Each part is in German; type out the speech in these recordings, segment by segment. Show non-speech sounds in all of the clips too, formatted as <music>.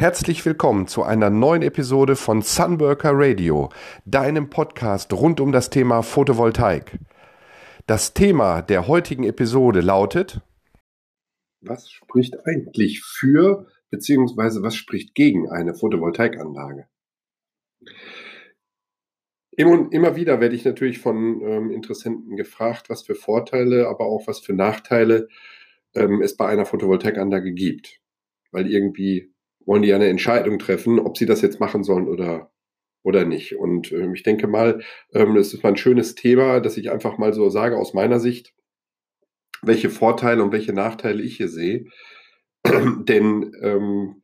Herzlich willkommen zu einer neuen Episode von Sunworker Radio, deinem Podcast rund um das Thema Photovoltaik. Das Thema der heutigen Episode lautet Was spricht eigentlich für bzw. was spricht gegen eine Photovoltaikanlage? Immer wieder werde ich natürlich von ähm, Interessenten gefragt, was für Vorteile, aber auch was für Nachteile ähm, es bei einer Photovoltaikanlage gibt. Weil irgendwie wollen die eine Entscheidung treffen, ob sie das jetzt machen sollen oder, oder nicht. Und ähm, ich denke mal, ähm, es ist mal ein schönes Thema, dass ich einfach mal so sage aus meiner Sicht, welche Vorteile und welche Nachteile ich hier sehe. <clears throat> Denn ähm,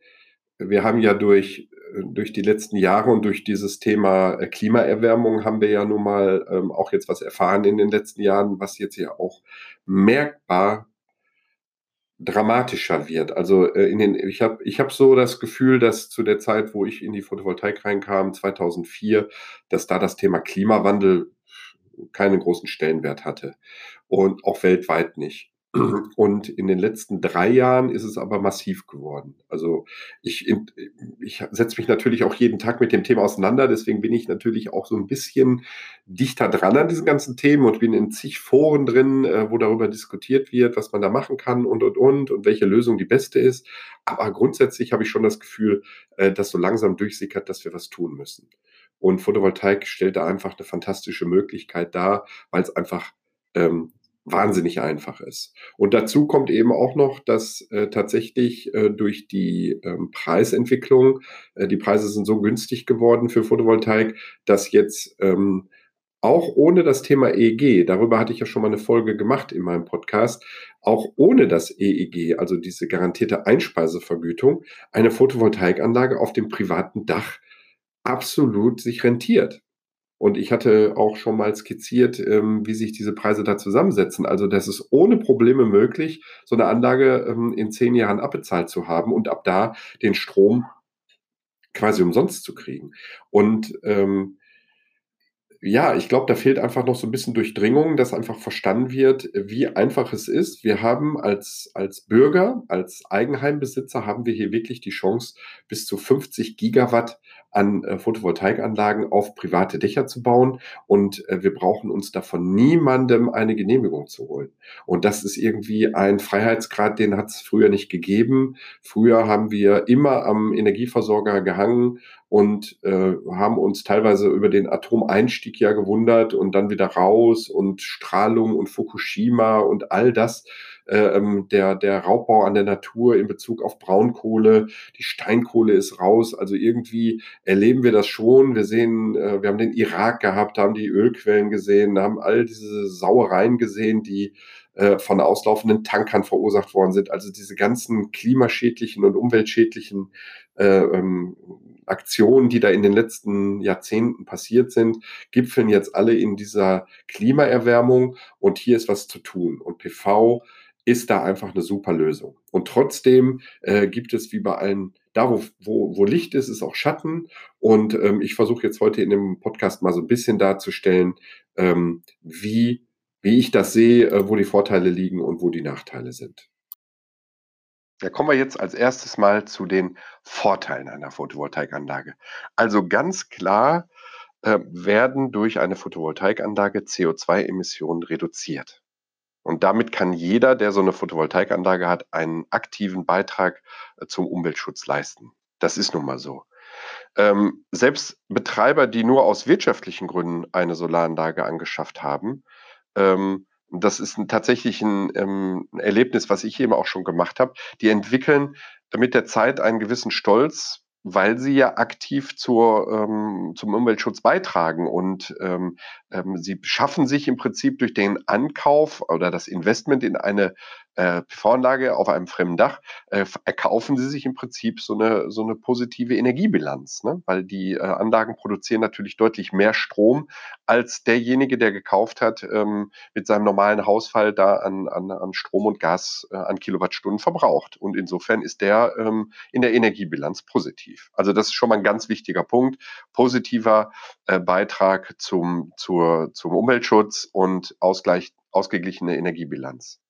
wir haben ja durch, durch die letzten Jahre und durch dieses Thema äh, Klimaerwärmung haben wir ja nun mal ähm, auch jetzt was erfahren in den letzten Jahren, was jetzt ja auch merkbar dramatischer wird. Also äh, in den, ich habe ich hab so das Gefühl, dass zu der Zeit, wo ich in die Photovoltaik reinkam, 2004, dass da das Thema Klimawandel keinen großen Stellenwert hatte und auch weltweit nicht. Und in den letzten drei Jahren ist es aber massiv geworden. Also ich, ich setze mich natürlich auch jeden Tag mit dem Thema auseinander. Deswegen bin ich natürlich auch so ein bisschen dichter dran an diesen ganzen Themen und bin in zig Foren drin, äh, wo darüber diskutiert wird, was man da machen kann und, und, und und welche Lösung die beste ist. Aber grundsätzlich habe ich schon das Gefühl, äh, dass so langsam durchsickert, dass wir was tun müssen. Und Photovoltaik stellt da einfach eine fantastische Möglichkeit dar, weil es einfach ähm, wahnsinnig einfach ist. Und dazu kommt eben auch noch, dass äh, tatsächlich äh, durch die ähm, Preisentwicklung, äh, die Preise sind so günstig geworden für Photovoltaik, dass jetzt ähm, auch ohne das Thema EEG, darüber hatte ich ja schon mal eine Folge gemacht in meinem Podcast, auch ohne das EEG, also diese garantierte Einspeisevergütung, eine Photovoltaikanlage auf dem privaten Dach absolut sich rentiert. Und ich hatte auch schon mal skizziert, ähm, wie sich diese Preise da zusammensetzen. Also das ist ohne Probleme möglich, so eine Anlage ähm, in zehn Jahren abbezahlt zu haben und ab da den Strom quasi umsonst zu kriegen. Und ähm, ja, ich glaube, da fehlt einfach noch so ein bisschen Durchdringung, dass einfach verstanden wird, wie einfach es ist. Wir haben als, als Bürger, als Eigenheimbesitzer, haben wir hier wirklich die Chance, bis zu 50 Gigawatt an äh, Photovoltaikanlagen auf private Dächer zu bauen. Und äh, wir brauchen uns davon niemandem eine Genehmigung zu holen. Und das ist irgendwie ein Freiheitsgrad, den hat es früher nicht gegeben. Früher haben wir immer am Energieversorger gehangen und äh, haben uns teilweise über den Atomeinstieg ja gewundert und dann wieder raus und Strahlung und Fukushima und all das. Äh, ähm, der, der Raubbau an der Natur in Bezug auf Braunkohle, die Steinkohle ist raus. Also irgendwie erleben wir das schon. Wir sehen, äh, wir haben den Irak gehabt, haben die Ölquellen gesehen, haben all diese Sauereien gesehen, die äh, von auslaufenden Tankern verursacht worden sind. Also diese ganzen klimaschädlichen und umweltschädlichen äh, ähm, Aktionen, die da in den letzten Jahrzehnten passiert sind, gipfeln jetzt alle in dieser Klimaerwärmung und hier ist was zu tun. Und PV ist da einfach eine super Lösung. Und trotzdem äh, gibt es wie bei allen, da wo, wo, wo Licht ist, ist auch Schatten. Und ähm, ich versuche jetzt heute in dem Podcast mal so ein bisschen darzustellen, ähm, wie, wie ich das sehe, äh, wo die Vorteile liegen und wo die Nachteile sind. Da kommen wir jetzt als erstes mal zu den Vorteilen einer Photovoltaikanlage. Also ganz klar äh, werden durch eine Photovoltaikanlage CO2-Emissionen reduziert. Und damit kann jeder, der so eine Photovoltaikanlage hat, einen aktiven Beitrag äh, zum Umweltschutz leisten. Das ist nun mal so. Ähm, selbst Betreiber, die nur aus wirtschaftlichen Gründen eine Solaranlage angeschafft haben, ähm, das ist ein, tatsächlich ein, ähm, ein Erlebnis, was ich eben auch schon gemacht habe. Die entwickeln mit der Zeit einen gewissen Stolz, weil sie ja aktiv zur, ähm, zum Umweltschutz beitragen und ähm, ähm, sie schaffen sich im Prinzip durch den Ankauf oder das Investment in eine äh, PV-Anlage auf einem fremden Dach, äh, erkaufen sie sich im Prinzip so eine, so eine positive Energiebilanz, ne? weil die äh, Anlagen produzieren natürlich deutlich mehr Strom, als derjenige, der gekauft hat, ähm, mit seinem normalen Hausfall da an, an, an Strom und Gas äh, an Kilowattstunden verbraucht. Und insofern ist der ähm, in der Energiebilanz positiv. Also das ist schon mal ein ganz wichtiger Punkt. Positiver äh, Beitrag zum, zur, zum Umweltschutz und Ausgleich, ausgeglichene Energiebilanz.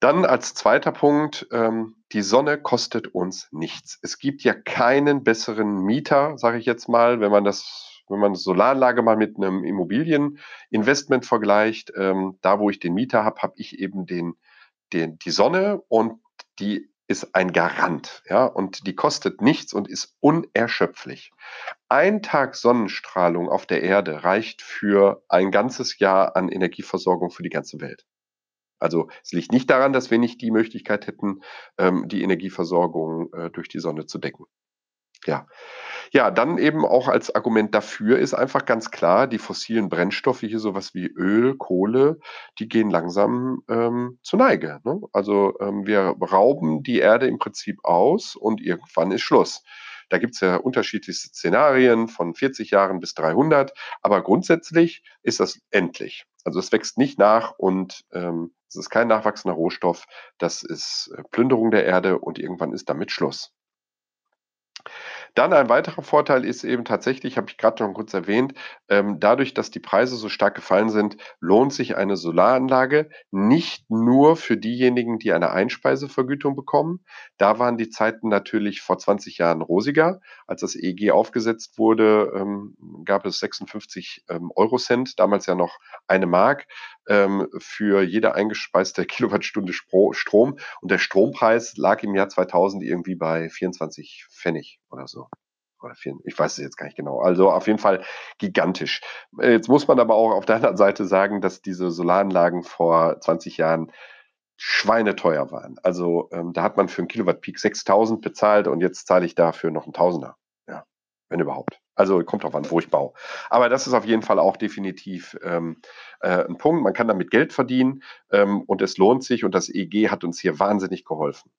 Dann als zweiter Punkt, ähm, die Sonne kostet uns nichts. Es gibt ja keinen besseren Mieter, sage ich jetzt mal, wenn man das wenn man Solaranlage mal mit einem Immobilieninvestment vergleicht, ähm, da wo ich den Mieter habe, habe ich eben den, den, die Sonne und die ist ein Garant, ja, und die kostet nichts und ist unerschöpflich. Ein Tag Sonnenstrahlung auf der Erde reicht für ein ganzes Jahr an Energieversorgung für die ganze Welt. Also es liegt nicht daran, dass wir nicht die Möglichkeit hätten, ähm, die Energieversorgung äh, durch die Sonne zu decken. Ja. Ja, dann eben auch als Argument dafür ist einfach ganz klar, die fossilen Brennstoffe, hier sowas wie Öl, Kohle, die gehen langsam ähm, zur Neige. Ne? Also ähm, wir rauben die Erde im Prinzip aus und irgendwann ist Schluss. Da gibt es ja unterschiedlichste Szenarien von 40 Jahren bis 300, aber grundsätzlich ist das endlich. Also es wächst nicht nach und ähm, es ist kein nachwachsender Rohstoff. Das ist äh, Plünderung der Erde und irgendwann ist damit Schluss. Dann ein weiterer Vorteil ist eben tatsächlich, habe ich gerade schon kurz erwähnt, ähm, dadurch, dass die Preise so stark gefallen sind, lohnt sich eine Solaranlage nicht nur für diejenigen, die eine Einspeisevergütung bekommen. Da waren die Zeiten natürlich vor 20 Jahren rosiger. Als das EEG aufgesetzt wurde, ähm, gab es 56 ähm, Eurocent, damals ja noch eine Mark ähm, für jede eingespeiste <laughs> Kilowattstunde Strom. Und der Strompreis lag im Jahr 2000 irgendwie bei 24 Pfennig oder so. Oder vier, ich weiß es jetzt gar nicht genau. Also auf jeden Fall gigantisch. Äh, jetzt muss man aber auch auf der anderen Seite sagen, dass diese Solaranlagen vor 20 Jahren schweineteuer waren. Also ähm, da hat man für einen Kilowatt Peak 6000 bezahlt und jetzt zahle ich dafür noch einen Tausender. Wenn überhaupt. Also kommt drauf an, wo ich baue. Aber das ist auf jeden Fall auch definitiv ähm, äh, ein Punkt. Man kann damit Geld verdienen ähm, und es lohnt sich und das EG hat uns hier wahnsinnig geholfen.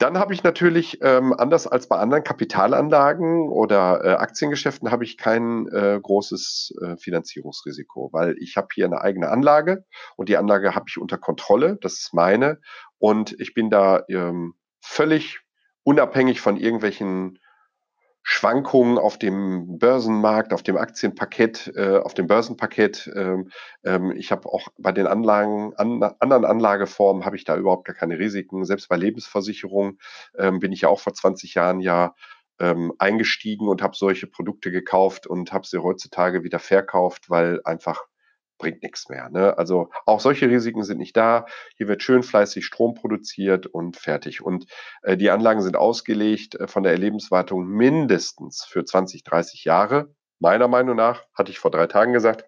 Dann habe ich natürlich, ähm, anders als bei anderen Kapitalanlagen oder äh, Aktiengeschäften, habe ich kein äh, großes äh, Finanzierungsrisiko, weil ich habe hier eine eigene Anlage und die Anlage habe ich unter Kontrolle, das ist meine und ich bin da ähm, völlig unabhängig von irgendwelchen Schwankungen auf dem Börsenmarkt, auf dem Aktienpaket, äh, auf dem Börsenpaket. Ähm, ähm, ich habe auch bei den Anlagen, an, anderen Anlageformen habe ich da überhaupt gar keine Risiken. Selbst bei Lebensversicherungen ähm, bin ich ja auch vor 20 Jahren ja ähm, eingestiegen und habe solche Produkte gekauft und habe sie heutzutage wieder verkauft, weil einfach bringt nichts mehr. Ne? Also auch solche Risiken sind nicht da. Hier wird schön fleißig Strom produziert und fertig. Und äh, die Anlagen sind ausgelegt äh, von der Erlebenswartung mindestens für 20, 30 Jahre. Meiner Meinung nach, hatte ich vor drei Tagen gesagt,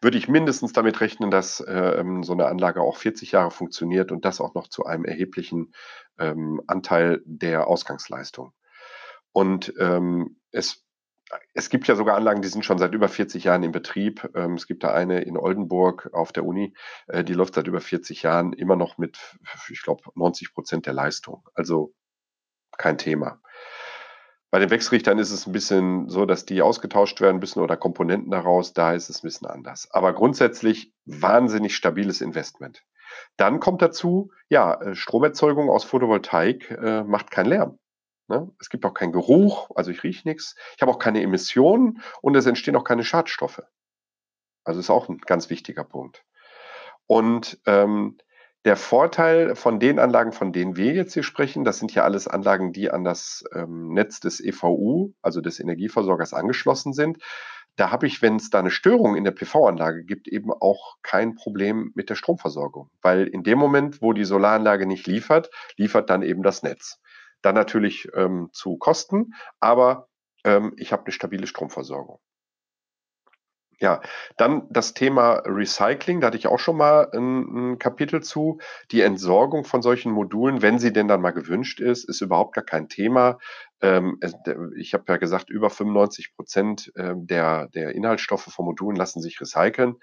würde ich mindestens damit rechnen, dass äh, so eine Anlage auch 40 Jahre funktioniert und das auch noch zu einem erheblichen ähm, Anteil der Ausgangsleistung. Und ähm, es es gibt ja sogar Anlagen, die sind schon seit über 40 Jahren in Betrieb. Ähm, es gibt da eine in Oldenburg auf der Uni, äh, die läuft seit über 40 Jahren immer noch mit, ich glaube, 90 Prozent der Leistung. Also kein Thema. Bei den Wechselrichtern ist es ein bisschen so, dass die ausgetauscht werden müssen oder Komponenten daraus. Da ist es ein bisschen anders. Aber grundsätzlich wahnsinnig stabiles Investment. Dann kommt dazu, ja, äh, Stromerzeugung aus Photovoltaik äh, macht keinen Lärm. Ne? Es gibt auch keinen Geruch, also ich rieche nichts. Ich habe auch keine Emissionen und es entstehen auch keine Schadstoffe. Also ist auch ein ganz wichtiger Punkt. Und ähm, der Vorteil von den Anlagen, von denen wir jetzt hier sprechen, das sind ja alles Anlagen, die an das ähm, Netz des EVU, also des Energieversorgers, angeschlossen sind. Da habe ich, wenn es da eine Störung in der PV-Anlage gibt, eben auch kein Problem mit der Stromversorgung. Weil in dem Moment, wo die Solaranlage nicht liefert, liefert dann eben das Netz. Dann natürlich ähm, zu Kosten, aber ähm, ich habe eine stabile Stromversorgung. Ja, dann das Thema Recycling, da hatte ich auch schon mal ein, ein, Kapitel zu. Die Entsorgung von solchen Modulen, wenn sie denn dann mal gewünscht ist, ist überhaupt gar kein Thema. Ähm, ich habe ja gesagt, über 95 Prozent ähm, der, der Inhaltsstoffe von Modulen lassen sich recyceln.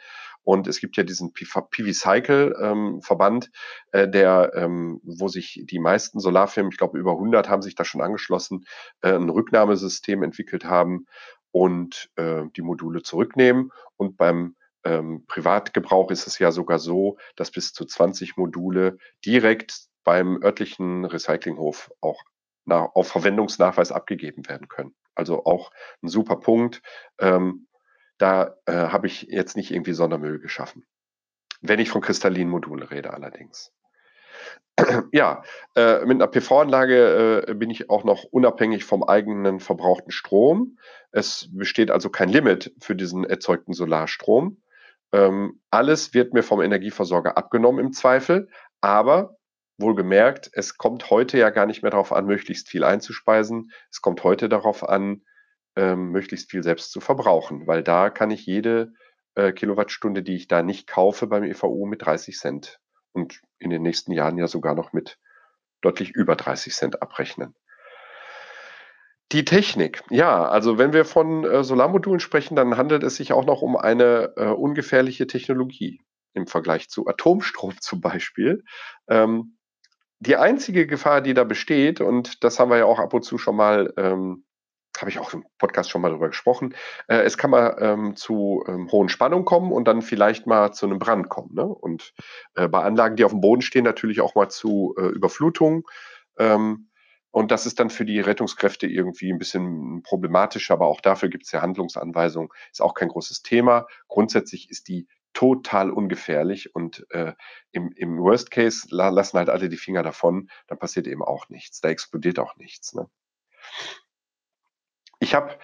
Und es gibt ja diesen PV-Cycle-Verband, ähm, äh, der, wo sich die meisten Solarfirmen, ich glaube über 100 haben sich da schon angeschlossen, äh, ein Rücknahmesystem entwickelt haben und äh, die Module zurücknehmen. Und beim ähm, Privatgebrauch ist es ja sogar so, dass bis zu 20 Module direkt beim örtlichen Recyclinghof auch nach, auf Verwendungsnachweis abgegeben werden können. Also auch ein super Punkt. Ähm, da äh, habe ich jetzt nicht irgendwie Sondermüll geschaffen. Wenn ich von kristallinen Modulen rede allerdings. <clears throat> Ja, äh, mit einer PV-Anlage äh, bin ich auch noch unabhängig vom eigenen verbrauchten Strom. Es besteht also kein Limit für diesen erzeugten Solarstrom. Ähm, alles wird mir vom Energieversorger abgenommen im Zweifel, aber wohlgemerkt, es kommt heute ja gar nicht mehr darauf an, möglichst viel einzuspeisen. Es kommt heute darauf an, ähm, möglichst viel selbst zu verbrauchen, weil da kann ich jede äh, Kilowattstunde, die ich da nicht kaufe beim EVU mit 30 Cent und in den nächsten Jahren ja sogar noch mit deutlich über 30 Cent abrechnen. Die Technik. Ja, also wenn wir von äh, Solarmodulen sprechen, dann handelt es sich auch noch um eine äh, ungefährliche Technologie im Vergleich zu Atomstrom <laughs> zum Beispiel. Ähm, die einzige Gefahr, die da besteht, und das haben wir ja auch ab und zu schon mal ähm, habe ich auch im Podcast schon mal darüber gesprochen. Äh, es kann mal ähm, zu ähm, hohen Spannungen kommen und dann vielleicht mal zu einem Brand kommen. Ne? Und äh, bei Anlagen, die auf dem Boden stehen, natürlich auch mal zu äh, Überflutungen. Ähm, und das ist dann für die Rettungskräfte irgendwie ein bisschen problematisch, aber auch dafür gibt es ja Handlungsanweisungen. Ist auch kein großes Thema. Grundsätzlich ist die total ungefährlich und äh, im, im Worst Case la lassen halt alle die Finger davon, dann passiert eben auch nichts. Da explodiert auch nichts. Ne? Ich habe,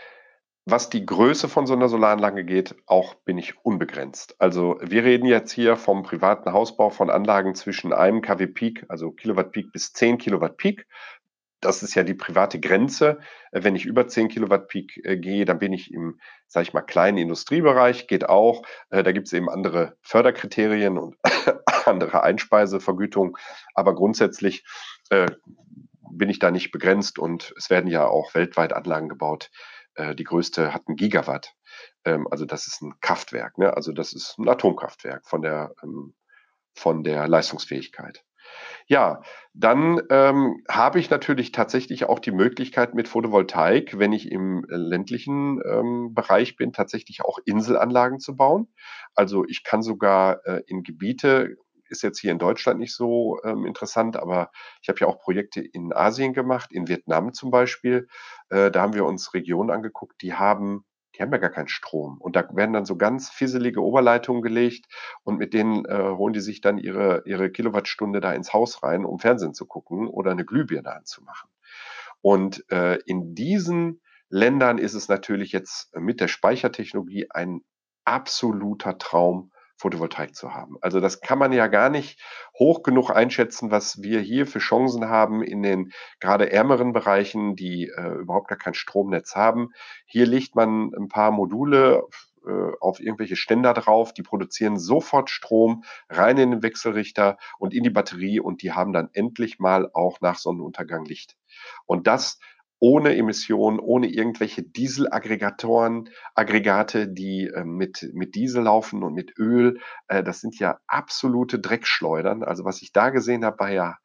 was die Größe von so einer Solaranlage geht, auch bin ich unbegrenzt. Also wir reden jetzt hier vom privaten Hausbau von Anlagen zwischen einem kW Peak, also Kilowatt Peak bis 10 Kilowatt Peak. Das ist ja die private Grenze. Wenn ich über 10 Kilowatt Peak äh, gehe, dann bin ich im, sage ich mal, kleinen Industriebereich, geht auch. Äh, da gibt es eben andere Förderkriterien und <laughs> andere Einspeisevergütung. Aber grundsätzlich äh, bin ich da nicht begrenzt und es werden ja auch weltweit Anlagen gebaut. Äh, die größte hat ein Gigawatt. Ähm, also das ist ein Kraftwerk, ne? also das ist ein Atomkraftwerk von der, ähm, von der Leistungsfähigkeit. Ja, dann ähm, habe ich natürlich tatsächlich auch die Möglichkeit mit Photovoltaik, wenn ich im ländlichen ähm, Bereich bin, tatsächlich auch Inselanlagen zu bauen. Also ich kann sogar äh, in Gebiete ist jetzt hier in Deutschland nicht so ähm, interessant, aber ich habe ja auch Projekte in Asien gemacht, in Vietnam zum Beispiel. Äh, da haben wir uns Regionen angeguckt, die haben, die haben ja gar keinen Strom. Und da werden dann so ganz fisselige Oberleitungen gelegt und mit denen äh, holen die sich dann ihre, ihre Kilowattstunde da ins Haus rein, um Fernsehen zu gucken oder eine Glühbirne anzumachen. Und äh, in diesen Ländern ist es natürlich jetzt mit der Speichertechnologie ein absoluter Traum, Photovoltaik zu haben. Also das kann man ja gar nicht hoch genug einschätzen, was wir hier für Chancen haben in den gerade ärmeren Bereichen, die äh, überhaupt gar kein Stromnetz haben. Hier legt man ein paar Module äh, auf irgendwelche Ständer drauf, die produzieren sofort Strom rein in den Wechselrichter und in die Batterie und die haben dann endlich mal auch nach Sonnenuntergang Licht. Und das ohne Emissionen, ohne irgendwelche Dieselaggregatoren, Aggregate, die äh, mit, mit Diesel laufen und mit Öl. Äh, das sind ja absolute Dreckschleudern. Also was ich da gesehen habe, war ja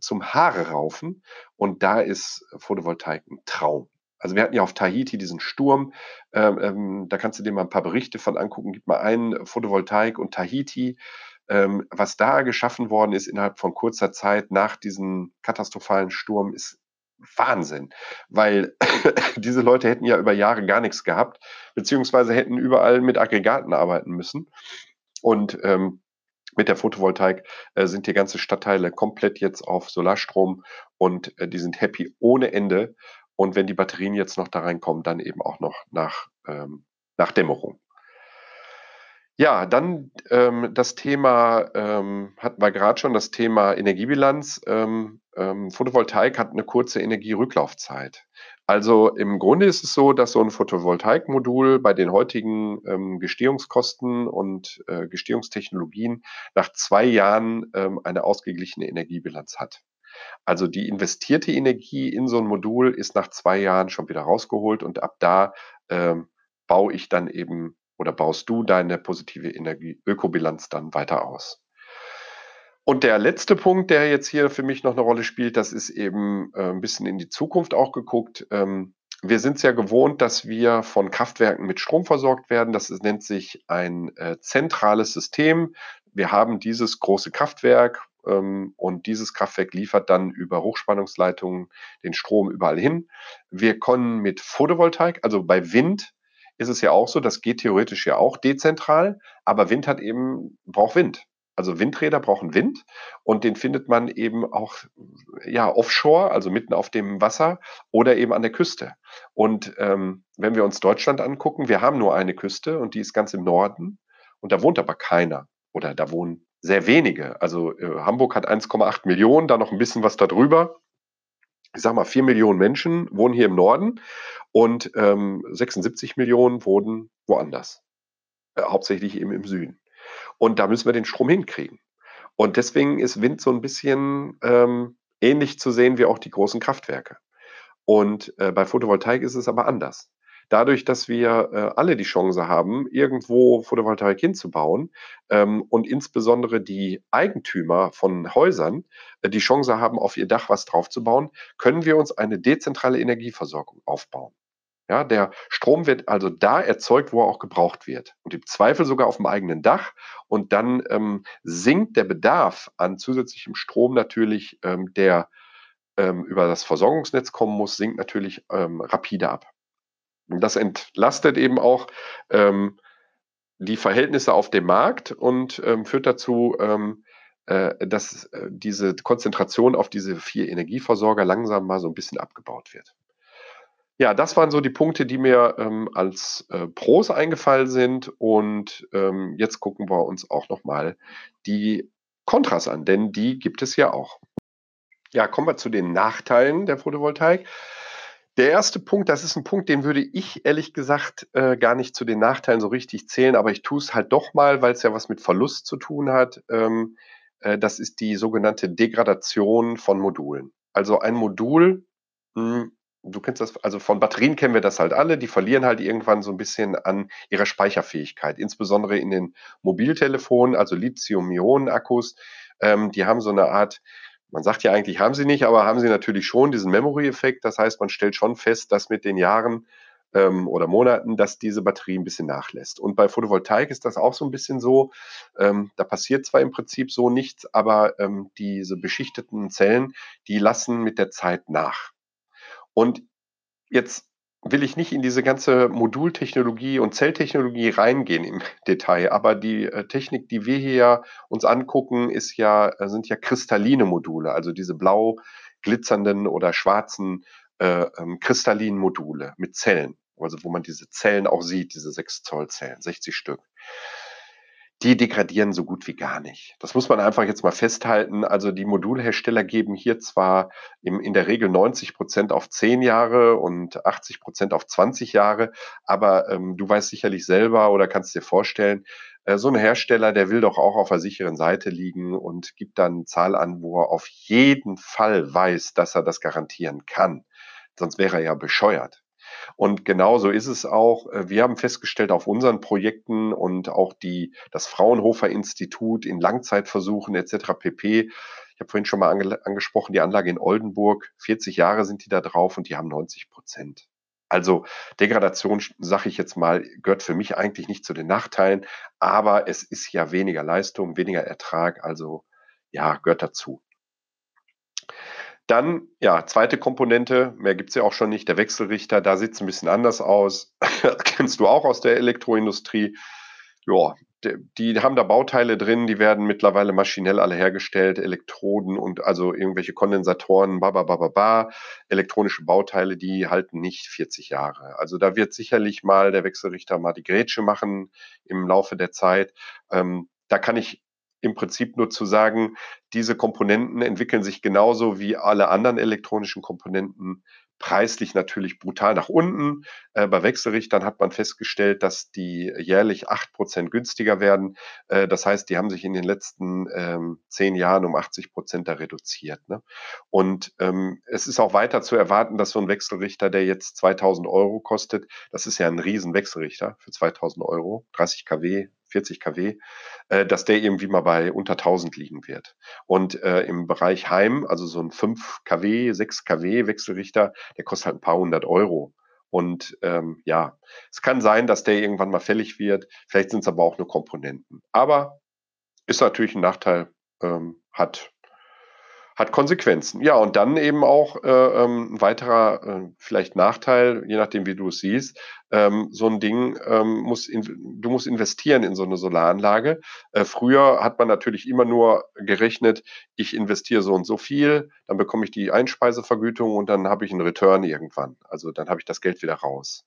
zum Haare raufen. Und da ist Photovoltaik ein Traum. Also wir hatten ja auf Tahiti diesen Sturm. Ähm, ähm, da kannst du dir mal ein paar Berichte von angucken. Gib mal ein Photovoltaik und Tahiti. Ähm, was da geschaffen worden ist innerhalb von kurzer Zeit nach diesem katastrophalen Sturm, ist Wahnsinn, weil <laughs> diese Leute hätten ja über Jahre gar nichts gehabt, beziehungsweise hätten überall mit Aggregaten arbeiten müssen. Und ähm, mit der Photovoltaik äh, sind die ganzen Stadtteile komplett jetzt auf Solarstrom und äh, die sind happy ohne Ende. Und wenn die Batterien jetzt noch da reinkommen, dann eben auch noch nach, ähm, nach Dämmerung. Ja, dann ähm, das Thema, ähm, hatten wir gerade schon, das Thema Energiebilanz. Ähm, ähm, Photovoltaik hat eine kurze Energierücklaufzeit. Also im Grunde ist es so, dass so ein Photovoltaikmodul bei den heutigen ähm, Gestehungskosten und äh, Gestehungstechnologien nach zwei Jahren ähm, eine ausgeglichene Energiebilanz hat. Also die investierte Energie in so ein Modul ist nach zwei Jahren schon wieder rausgeholt und ab da ähm, baue ich dann eben oder baust du deine positive Energie-Ökobilanz dann weiter aus. Und der letzte Punkt, der jetzt hier für mich noch eine Rolle spielt, das ist eben äh, ein bisschen in die Zukunft auch geguckt. Ähm, wir sind es ja gewohnt, dass wir von Kraftwerken mit Strom versorgt werden. Das ist, nennt sich ein äh, zentrales System. Wir haben dieses große Kraftwerk ähm, und dieses Kraftwerk liefert dann über Hochspannungsleitungen den Strom überall hin. Wir können mit Photovoltaik, also bei Wind, ist es ja auch so, das geht theoretisch ja auch dezentral, aber Wind hat eben, braucht Wind. Also Windräder brauchen Wind und den findet man eben auch ja offshore, also mitten auf dem Wasser oder eben an der Küste. Und ähm, wenn wir uns Deutschland angucken, wir haben nur eine Küste und die ist ganz im Norden und da wohnt aber keiner oder da wohnen sehr wenige. Also äh, Hamburg hat 1,8 Millionen, da noch ein bisschen was darüber. Ich sag mal, 4 Millionen Menschen wohnen hier im Norden und ähm, 76 Millionen wohnen woanders. Äh, hauptsächlich eben im Süden. Und da müssen wir den Strom hinkriegen. Und deswegen ist Wind so ein bisschen ähm, ähnlich zu sehen wie auch die großen Kraftwerke. Und äh, bei Photovoltaik ist es aber anders. Dadurch, dass wir äh, alle die Chance haben, irgendwo Photovoltaik hinzubauen ähm, und insbesondere die Eigentümer von Häusern äh, die Chance haben, auf ihr Dach was draufzubauen, können wir uns eine dezentrale Energieversorgung aufbauen. Ja, der Strom wird also da erzeugt, wo er auch gebraucht wird. Und im Zweifel sogar auf dem eigenen Dach. Und dann ähm, sinkt der Bedarf an zusätzlichem Strom natürlich, ähm, der ähm, über das Versorgungsnetz kommen muss, sinkt natürlich ähm, rapide ab. Und das entlastet eben auch ähm, die Verhältnisse auf dem Markt und ähm, führt dazu, äh, dass äh, diese Konzentration auf diese vier Energieversorger langsam mal so ein bisschen abgebaut wird. Ja, das waren so die Punkte, die mir ähm, als äh, Pros eingefallen sind. Und ähm, jetzt gucken wir uns auch nochmal die Kontras an, denn die gibt es ja auch. Ja, kommen wir zu den Nachteilen der Photovoltaik. Der erste Punkt, das ist ein Punkt, den würde ich ehrlich gesagt äh, gar nicht zu den Nachteilen so richtig zählen, aber ich tue es halt doch mal, weil es ja was mit Verlust zu tun hat. Ähm, äh, das ist die sogenannte Degradation von Modulen. Also ein Modul mh, hm, du kennst das, also von Batterien kennen wir das halt alle, die verlieren halt irgendwann so ein bisschen an ihrer Speicherfähigkeit, insbesondere in den Mobiltelefonen, also Lithium-Ionen-Akkus, ähm, die haben so eine Art, man sagt ja eigentlich, haben sie nicht, aber haben sie natürlich schon diesen Memory-Effekt. Das heißt, man stellt schon fest, dass mit den Jahren ähm, oder Monaten, dass diese Batterie ein bisschen nachlässt. Und bei Photovoltaik ist das auch so ein bisschen so. Ähm, da passiert zwar im Prinzip so nichts, aber ähm, diese beschichteten Zellen, die lassen mit der Zeit nach. Und jetzt will ich nicht in diese ganze Modultechnologie und Zelltechnologie reingehen im <laughs> Detail, aber die äh, Technik, die wir hier uns angucken, ist ja, äh, sind ja kristalline Module, also diese blau glitzernden oder schwarzen äh, ähm, kristallinen Module mit Zellen, also wo man diese Zellen auch sieht, diese 6 Zoll Zellen, 60 Stück die degradieren so gut wie gar nicht. Das muss man einfach jetzt mal festhalten. Also die Modulhersteller geben hier zwar im, in der Regel 90 Prozent auf 10 Jahre und 80 Prozent auf 20 Jahre, aber ähm, du weißt sicherlich selber oder kannst dir vorstellen, äh, so ein Hersteller, der will doch auch auf der sicheren Seite liegen und gibt dann eine Zahl an, wo er auf jeden Fall weiß, dass er das garantieren kann. Sonst wäre er ja bescheuert. Und genauso ist es auch. Äh, wir haben festgestellt auf unseren Projekten und auch die, das Fraunhofer Institut in Langzeitversuchen etc. pp. Ich habe vorhin schon mal ange angesprochen, die Anlage in Oldenburg, 40 Jahre sind die da drauf und die haben 90 Prozent. Also Degradation, sage ich jetzt mal, gehört für mich eigentlich nicht zu den Nachteilen, aber es ist ja weniger Leistung, weniger Ertrag, also ja, gehört dazu. Dann, ja, zweite Komponente, mehr gibt's ja auch schon nicht, der Wechselrichter, da sieht's ein bisschen anders aus. <laughs> kennst du auch aus der Elektroindustrie. Ja, die, haben da Bauteile drin, die werden mittlerweile maschinell alle hergestellt, Elektroden und also irgendwelche Kondensatoren, ba, elektronische Bauteile, die halten nicht 40 Jahre. Also da wird sicherlich mal der Wechselrichter mal die Grätsche machen im Laufe der Zeit. Ähm, da kann ich im Prinzip nur zu sagen, diese Komponenten entwickeln sich genauso wie alle anderen elektronischen Komponenten preislich natürlich brutal nach unten. Äh, bei Wechselrichtern hat man festgestellt, dass die jährlich acht Prozent günstiger werden. Äh, das heißt, die haben sich in den letzten ähm, zehn Jahren um 80 Prozent da reduziert. Ne? Und ähm, es ist auch weiter zu erwarten, dass so ein Wechselrichter, der jetzt 2000 Euro kostet, das ist ja ein riesen Wechselrichter für 2000 Euro, 30 kW, 40 kW, äh, dass der irgendwie mal bei unter 1000 liegen wird. Und äh, im Bereich Heim, also so ein 5 kW, 6 kW Wechselrichter, der kostet halt ein paar hundert Euro. Und ähm, ja, es kann sein, dass der irgendwann mal fällig wird. Vielleicht sind es aber auch nur Komponenten. Aber ist natürlich ein Nachteil, ähm, hat, hat Konsequenzen. Ja, und dann eben auch äh, ähm, ein weiterer äh, vielleicht Nachteil, je nachdem, wie du es siehst. Ähm, so ein Ding ähm, muss in, du musst investieren in so eine Solaranlage. Äh, früher hat man natürlich immer nur gerechnet, ich investiere so und so viel, dann bekomme ich die Einspeisevergütung und dann habe ich einen Return irgendwann. Also dann habe ich das Geld wieder raus.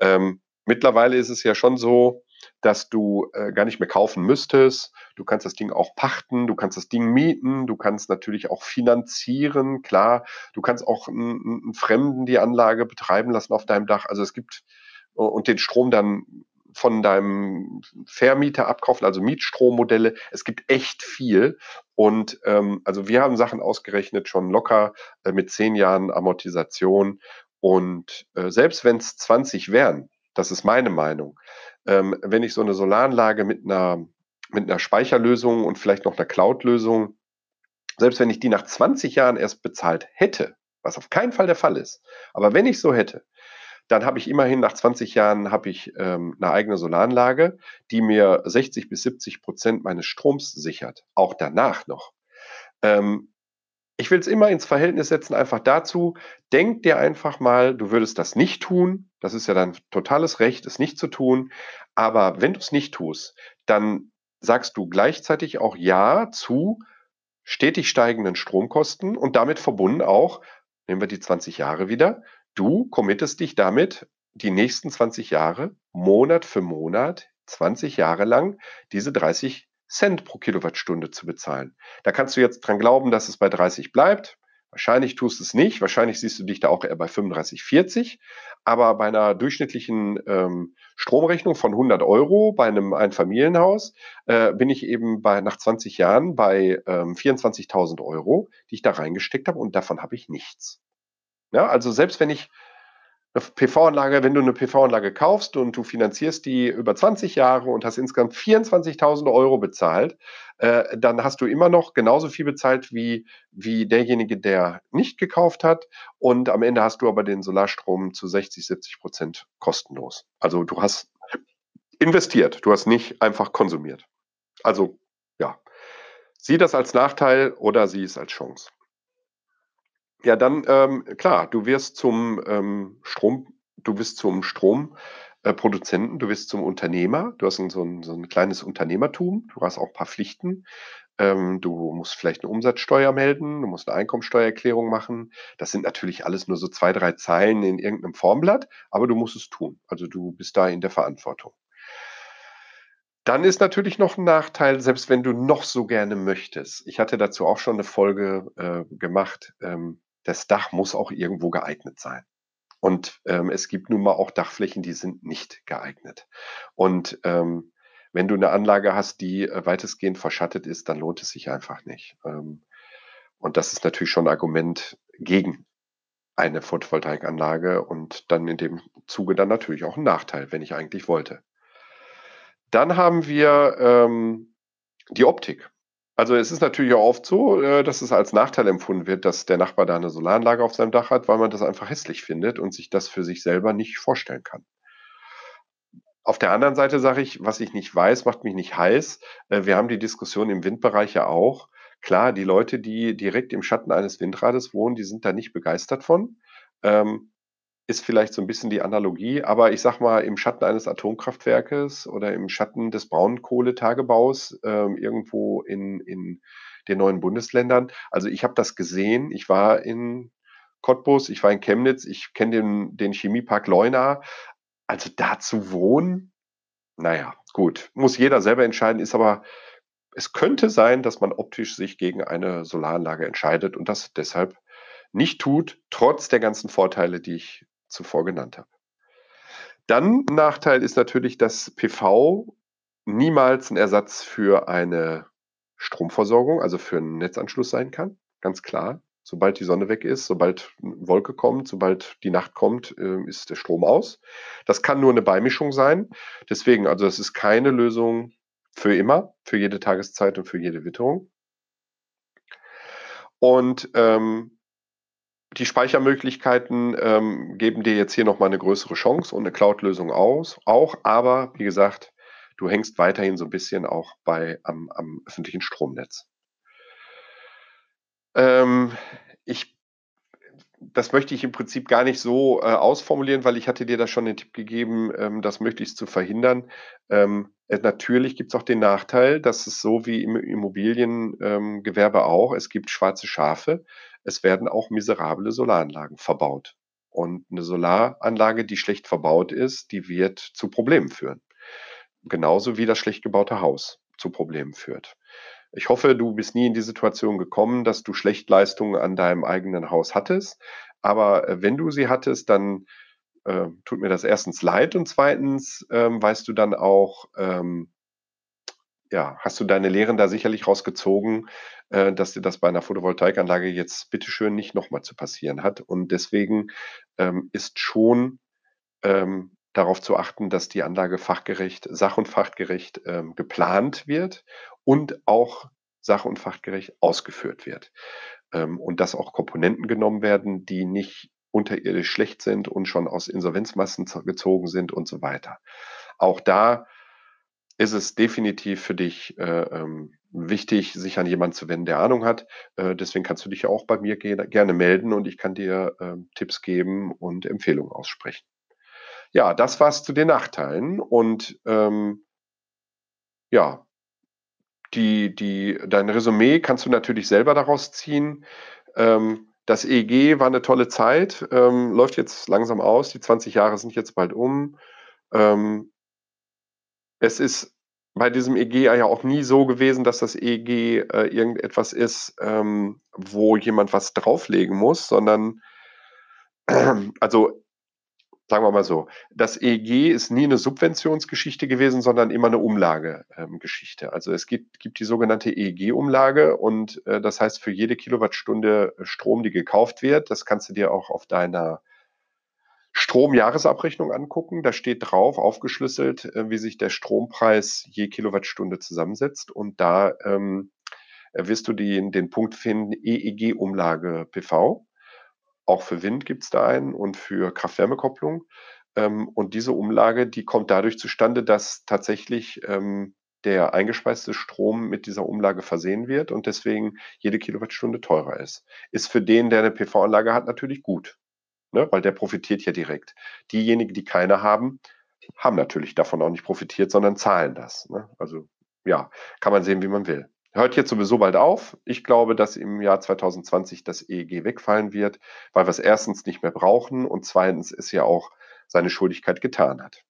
Ähm, mittlerweile ist es ja schon so, dass du äh, gar nicht mehr kaufen müsstest. Du kannst das Ding auch pachten, du kannst das Ding mieten, du kannst natürlich auch finanzieren, klar. Du kannst auch einen, Fremden die Anlage betreiben lassen auf deinem Dach. Also es gibt und den Strom dann von deinem Vermieter abkaufen, also Mietstrommodelle. Es gibt echt viel. Und ähm, also wir haben Sachen ausgerechnet, schon locker äh, mit zehn Jahren Amortisation. Und äh, selbst wenn es 20 wären, das ist meine Meinung, ähm, wenn ich so eine Solaranlage mit einer, mit einer Speicherlösung und vielleicht noch einer Cloud-Lösung, selbst wenn ich die nach 20 Jahren erst bezahlt hätte, was auf keinen Fall der Fall ist, aber wenn ich so hätte, dann habe ich immerhin nach 20 Jahren habe ich ähm, eine eigene Solaranlage, die mir 60 bis 70 Prozent meines Stroms sichert, auch danach noch. Ähm, ich will es immer ins Verhältnis setzen, einfach dazu, denk dir einfach mal, du würdest das nicht tun. Das ist ja dein totales Recht, es nicht zu tun. Aber wenn du es nicht tust, dann sagst du gleichzeitig auch Ja zu stetig steigenden Stromkosten und damit verbunden auch, nehmen wir die 20 Jahre wieder, du committest dich damit die nächsten 20 Jahre, Monat für Monat, 20 Jahre lang, diese 30 Cent pro Kilowattstunde zu bezahlen. Da kannst du jetzt dran glauben, dass es bei 30 bleibt. Wahrscheinlich tust du es nicht. Wahrscheinlich siehst du dich da auch eher bei 35, 40. Aber bei einer durchschnittlichen ähm, Stromrechnung von 100 Euro bei einem Einfamilienhaus äh, bin ich eben bei, nach 20 Jahren bei ähm, 24.000 Euro, die ich da reingesteckt habe und davon habe ich nichts. Ja, also selbst wenn ich eine PV-Anlage, wenn du eine PV-Anlage kaufst und du finanzierst die über 20 Jahre und hast insgesamt 24.000 Euro bezahlt, äh, dann hast du immer noch genauso viel bezahlt wie, wie derjenige, der nicht gekauft hat. Und am Ende hast du aber den Solarstrom zu 60, 70 Prozent kostenlos. Also du hast investiert, du hast nicht einfach konsumiert. Also ja, sieh das als Nachteil oder sieh es als Chance. Ja, dann, ähm, klar, du wirst zum ähm, Strom, du wirst zum Stromproduzenten, äh, du wirst zum Unternehmer, du hast ein, so, ein, so ein kleines Unternehmertum, du hast auch ein paar Pflichten. Ähm, du musst vielleicht eine Umsatzsteuer melden, du musst eine Einkommensteuererklärung machen. Das sind natürlich alles nur so zwei, drei Zeilen in irgendeinem Formblatt, aber du musst es tun. Also du bist da in der Verantwortung. Dann ist natürlich noch ein Nachteil, selbst wenn du noch so gerne möchtest. Ich hatte dazu auch schon eine Folge äh, gemacht. Ähm, das Dach muss auch irgendwo geeignet sein. Und ähm, es gibt nun mal auch Dachflächen, die sind nicht geeignet. Und ähm, wenn du eine Anlage hast, die äh, weitestgehend verschattet ist, dann lohnt es sich einfach nicht. Ähm, und das ist natürlich schon ein Argument gegen eine Photovoltaikanlage und dann in dem Zuge dann natürlich auch ein Nachteil, wenn ich eigentlich wollte. Dann haben wir ähm, die Optik. Also es ist natürlich auch oft so, äh, dass es als Nachteil empfunden wird, dass der Nachbar da eine Solaranlage auf seinem Dach hat, weil man das einfach hässlich findet und sich das für sich selber nicht vorstellen kann. Auf der anderen Seite sage ich, was ich nicht weiß, macht mich nicht heiß. Äh, wir haben die Diskussion im Windbereich ja auch. Klar, die Leute, die direkt im Schatten eines Windrades wohnen, die sind da nicht begeistert von. Ähm, ist vielleicht so ein bisschen die Analogie, aber ich sag mal, im Schatten eines Atomkraftwerkes oder im Schatten des Braunkohletagebaus ähm, irgendwo in, in den neuen Bundesländern. Also ich habe das gesehen. Ich war in Cottbus, ich war in Chemnitz, ich kenne den, den Chemiepark Leuna. Also da zu wohnen, naja, gut, muss jeder selber entscheiden, ist aber, es könnte sein, dass man optisch sich gegen eine Solaranlage entscheidet und das deshalb nicht tut, trotz der ganzen Vorteile, die ich zuvor genannt habe. Dann Nachteil ist natürlich, dass PV niemals ein Ersatz für eine Stromversorgung, also für einen Netzanschluss sein kann. Ganz klar. Sobald die Sonne weg ist, sobald Wolke kommt, sobald die Nacht kommt, ähm, ist der Strom aus. Das kann nur eine Beimischung sein. Deswegen, also es ist keine Lösung für immer, für jede Tageszeit und für jede Witterung. Und ähm, die Speichermöglichkeiten ähm, geben dir jetzt hier nochmal eine größere Chance und eine Cloud-Lösung aus, auch, aber wie gesagt, du hängst weiterhin so ein bisschen auch bei am, am öffentlichen Stromnetz. Ähm, ich das möchte ich im Prinzip gar nicht so, äh, ausformulieren, weil ich hatte dir da schon den Tipp gegeben, ähm, das möglichst zu verhindern. Ähm, äh, natürlich gibt's auch den Nachteil, dass es so wie im Immobiliengewerbe ähm, auch, es gibt schwarze Schafe. Es werden auch miserable Solaranlagen verbaut. Und eine Solaranlage, die schlecht verbaut ist, die wird zu Problemen führen. Genauso wie das schlecht gebaute Haus zu Problemen führt. Ich hoffe, du bist nie in die Situation gekommen, dass du Schlechtleistungen an deinem eigenen Haus hattest. Aber äh, wenn du sie hattest, dann äh, tut mir das erstens leid und zweitens ähm, weißt du dann auch, ähm, ja, hast du deine Lehren da sicherlich rausgezogen, äh, dass dir das bei einer Photovoltaikanlage jetzt bitteschön nicht nochmal zu passieren hat. Und deswegen ähm, ist schon ähm, darauf zu achten, dass die Anlage fachgerecht, sach- und fachgerecht ähm, geplant wird und auch sach- und fachgerecht ausgeführt wird. Ähm, und dass auch Komponenten genommen werden, die nicht unterirdisch schlecht sind und schon aus Insolvenzmassen gezogen sind und so weiter. Auch da ist es definitiv für dich äh, ähm, wichtig, sich an jemanden zu wenden, der Ahnung hat. Äh, deswegen kannst du dich ja auch bei mir ge gerne melden und ich kann dir äh, Tipps geben und Empfehlungen aussprechen. Ja, das war's zu den Nachteilen und ähm, ja, die, die, dein Resümee kannst du natürlich selber daraus ziehen. Ähm, das EEG war eine tolle Zeit, ähm, läuft jetzt langsam aus, die 20 Jahre sind jetzt bald um. Ähm, es ist bei diesem EEG ja auch nie so gewesen, dass das EEG äh, irgendetwas ist, ähm, wo jemand was drauflegen muss, sondern <clears throat> also Sagen wir mal so, das EEG ist nie eine Subventionsgeschichte gewesen, sondern immer eine Umlagegeschichte. Ähm, also es gibt, gibt die sogenannte EEG-Umlage und äh, das heißt für jede Kilowattstunde Strom, die gekauft wird, das kannst du dir auch auf deiner Stromjahresabrechnung angucken. Da steht drauf, aufgeschlüsselt, äh, wie sich der Strompreis je Kilowattstunde zusammensetzt. Und da ähm, wirst du die, den Punkt finden, EEG-Umlage PV. Auch für Wind gibt es da einen und für Kraft-Wärme-Kopplung. Ähm, und diese Umlage, die kommt dadurch zustande, dass tatsächlich ähm, der eingespeiste Strom mit dieser Umlage versehen wird und deswegen jede Kilowattstunde teurer ist. Ist für den, der eine PV-Anlage hat, natürlich gut, ne? weil der profitiert ja direkt. Diejenigen, die keine haben, haben natürlich davon auch nicht profitiert, sondern zahlen das. Ne? Also ja, kann man sehen, wie man will hört jetzt sowieso bald auf. Ich glaube, dass im Jahr 2020 das EEG wegfallen wird, weil wir es erstens nicht mehr brauchen und zweitens es ja auch seine Schuldigkeit getan hat.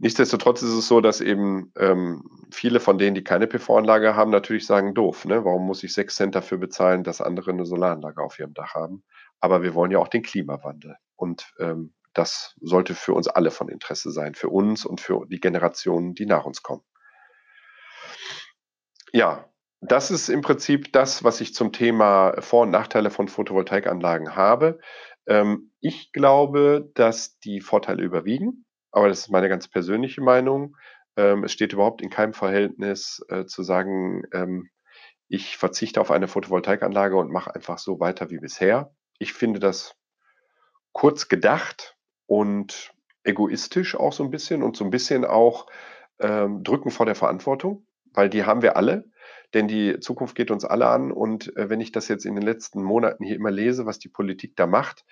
Nichtsdestotrotz ist es so, dass eben ähm, viele von denen, die keine PV-Anlage haben, natürlich sagen, doof, ne? warum muss ich 6 Cent dafür bezahlen, dass andere eine Solaranlage auf ihrem Dach haben? Aber wir wollen ja auch den Klimawandel. Und ähm, das sollte für uns alle von Interesse sein, für uns und für die Generationen, die nach uns kommen. Ja, das ist im Prinzip das, was ich zum Thema Vor- und Nachteile von Photovoltaikanlagen habe. Ähm, ich glaube, dass die Vorteile überwiegen, aber das ist meine ganz persönliche Meinung. Ähm, es steht überhaupt in keinem Verhältnis äh, zu sagen, ähm, ich verzichte auf eine Photovoltaikanlage und mache einfach so weiter wie bisher. Ich finde das kurz gedacht und egoistisch auch so ein bisschen und so ein bisschen auch drücken vor der Verantwortung weil die haben wir alle, denn die Zukunft geht uns alle an. Und äh, wenn ich das jetzt in den letzten Monaten hier immer lese, was die Politik da macht,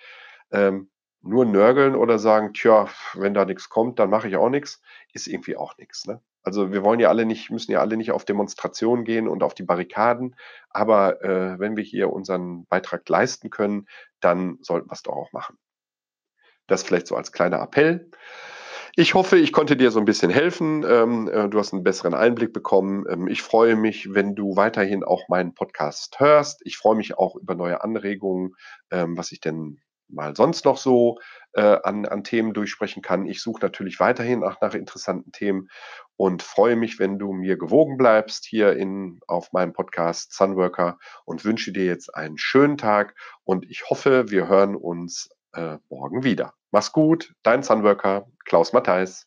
ähm, nur nörgeln oder sagen, tja, wenn da nichts kommt, dann mache ich auch nichts, ist irgendwie auch nichts. Ne? Also wir wollen ja alle nicht, müssen ja alle nicht auf Demonstrationen gehen und auf die Barrikaden, aber äh, wenn wir hier unseren Beitrag leisten können, dann sollten wir es doch auch machen. Das vielleicht so als kleiner Appell. Ich hoffe, ich konnte dir so ein bisschen helfen. Ähm, äh, du hast einen besseren Einblick bekommen. Ähm, ich freue mich, wenn du weiterhin auch meinen Podcast hörst. Ich freue mich auch über neue Anregungen, ähm, was ich denn mal sonst noch so äh, an, an Themen durchsprechen kann. Ich suche natürlich weiterhin auch nach interessanten Themen und freue mich, wenn du mir gewogen bleibst hier in, auf meinem Podcast Sunworker und wünsche dir jetzt einen schönen Tag und ich hoffe, wir hören uns äh, morgen wieder. Mach's gut, dein Sunworker, Klaus Matthijs.